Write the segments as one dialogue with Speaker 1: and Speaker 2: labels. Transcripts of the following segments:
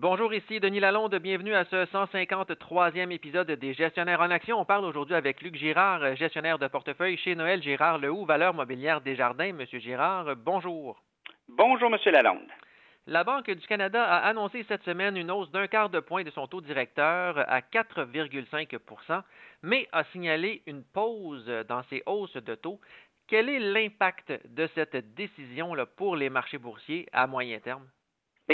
Speaker 1: Bonjour, ici Denis Lalonde. Bienvenue à ce 153e épisode des Gestionnaires en Action. On parle aujourd'hui avec Luc Girard, gestionnaire de portefeuille chez Noël Girard Lehoux, valeur mobilière Desjardins. Monsieur Girard, bonjour.
Speaker 2: Bonjour, Monsieur Lalonde.
Speaker 1: La Banque du Canada a annoncé cette semaine une hausse d'un quart de point de son taux directeur à 4,5% mais a signalé une pause dans ces hausses de taux. Quel est l'impact de cette décision là, pour les marchés boursiers à moyen terme?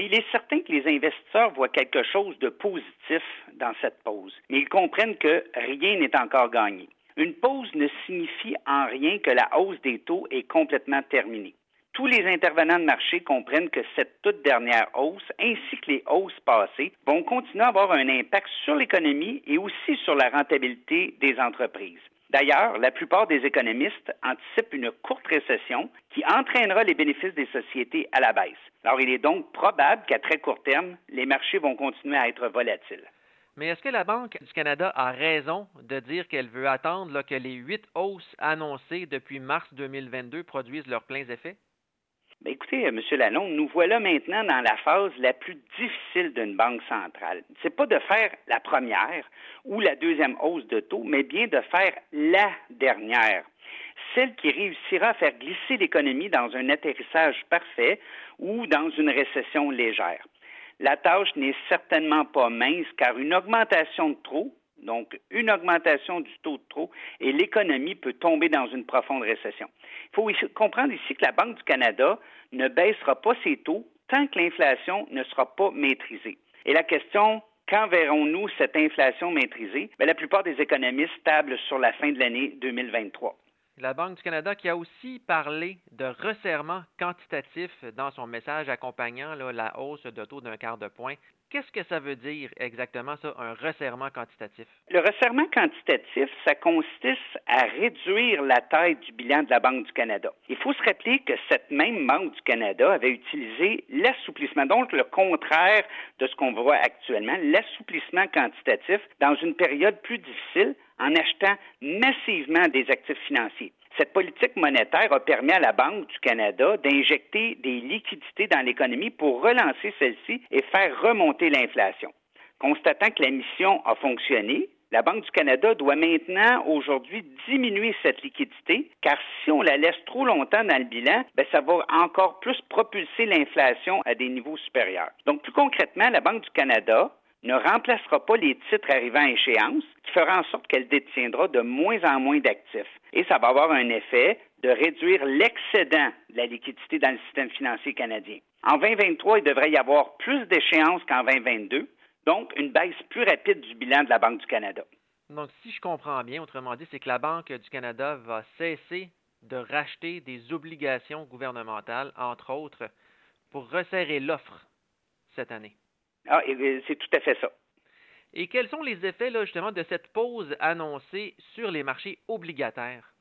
Speaker 2: Il est certain que les investisseurs voient quelque chose de positif dans cette pause, mais ils comprennent que rien n'est encore gagné. Une pause ne signifie en rien que la hausse des taux est complètement terminée. Tous les intervenants de marché comprennent que cette toute dernière hausse, ainsi que les hausses passées, vont continuer à avoir un impact sur l'économie et aussi sur la rentabilité des entreprises. D'ailleurs, la plupart des économistes anticipent une courte récession qui entraînera les bénéfices des sociétés à la baisse. Alors, il est donc probable qu'à très court terme, les marchés vont continuer à être volatiles.
Speaker 1: Mais est-ce que la Banque du Canada a raison de dire qu'elle veut attendre que les huit hausses annoncées depuis mars 2022 produisent leurs pleins effets?
Speaker 2: Ben, écoutez, M. Lalonde, nous voilà maintenant dans la phase la plus difficile d'une banque centrale. Ce n'est pas de faire la première ou la deuxième hausse de taux, mais bien de faire la dernière. Celle qui réussira à faire glisser l'économie dans un atterrissage parfait ou dans une récession légère. La tâche n'est certainement pas mince car une augmentation de trop donc, une augmentation du taux de trop et l'économie peut tomber dans une profonde récession. Il faut comprendre ici que la Banque du Canada ne baissera pas ses taux tant que l'inflation ne sera pas maîtrisée. Et la question, quand verrons-nous cette inflation maîtrisée? Bien, la plupart des économistes tablent sur la fin de l'année 2023.
Speaker 1: La Banque du Canada qui a aussi parlé de resserrement quantitatif dans son message accompagnant la hausse de taux d'un quart de point. Qu'est-ce que ça veut dire exactement, ça, un resserrement quantitatif?
Speaker 2: Le resserrement quantitatif, ça consiste à réduire la taille du bilan de la Banque du Canada. Il faut se rappeler que cette même Banque du Canada avait utilisé l'assouplissement, donc le contraire de ce qu'on voit actuellement, l'assouplissement quantitatif dans une période plus difficile en achetant massivement des actifs financiers. Cette politique monétaire a permis à la Banque du Canada d'injecter des liquidités dans l'économie pour relancer celle-ci et faire remonter l'inflation. Constatant que la mission a fonctionné, la Banque du Canada doit maintenant, aujourd'hui, diminuer cette liquidité, car si on la laisse trop longtemps dans le bilan, ben, ça va encore plus propulser l'inflation à des niveaux supérieurs. Donc, plus concrètement, la Banque du Canada ne remplacera pas les titres arrivant à échéance, qui fera en sorte qu'elle détiendra de moins en moins d'actifs. Et ça va avoir un effet de réduire l'excédent de la liquidité dans le système financier canadien. En 2023, il devrait y avoir plus d'échéances qu'en 2022, donc une baisse plus rapide du bilan de la Banque du Canada.
Speaker 1: Donc, si je comprends bien, autrement dit, c'est que la Banque du Canada va cesser de racheter des obligations gouvernementales, entre autres, pour resserrer l'offre cette année.
Speaker 2: Ah, c'est tout à fait ça.
Speaker 1: Et quels sont les effets, là, justement, de cette pause annoncée sur les marchés obligataires?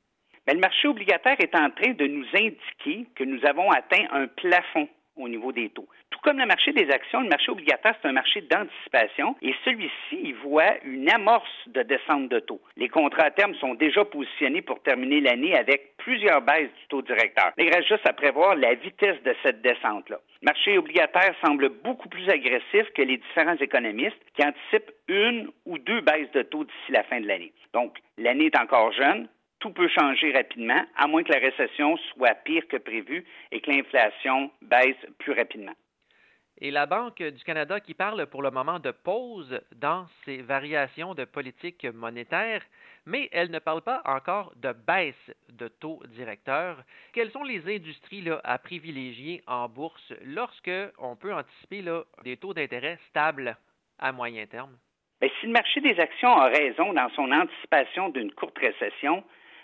Speaker 2: Bien, le marché obligataire est en train de nous indiquer que nous avons atteint un plafond au niveau des taux. Tout comme le marché des actions, le marché obligataire, c'est un marché d'anticipation et celui-ci, voit une amorce de descente de taux. Les contrats à terme sont déjà positionnés pour terminer l'année avec plusieurs baisses du taux directeur. Il reste juste à prévoir la vitesse de cette descente-là. Le marché obligataire semble beaucoup plus agressif que les différents économistes qui anticipent une ou deux baisses de taux d'ici la fin de l'année. Donc, l'année est encore jeune, tout peut changer rapidement, à moins que la récession soit pire que prévu et que l'inflation baisse plus rapidement.
Speaker 1: Et la Banque du Canada qui parle pour le moment de pause dans ses variations de politique monétaire, mais elle ne parle pas encore de baisse de taux directeur. Quelles sont les industries à privilégier en bourse lorsque on peut anticiper des taux d'intérêt stables à moyen terme?
Speaker 2: Bien, si le marché des actions a raison dans son anticipation d'une courte récession,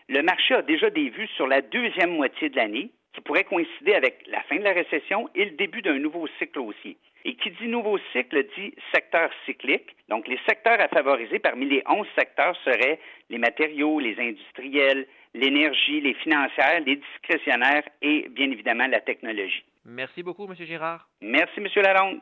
Speaker 2: le marché a déjà des vues sur la deuxième moitié de l'année qui pourrait coïncider avec la fin de la récession et le début d'un nouveau cycle haussier. Et qui dit nouveau cycle dit secteur cyclique. Donc, les secteurs à favoriser parmi les 11 secteurs seraient les matériaux, les industriels, l'énergie, les financières, les discrétionnaires et bien évidemment la technologie.
Speaker 1: Merci beaucoup, M. Girard.
Speaker 2: Merci, M. Lalonde.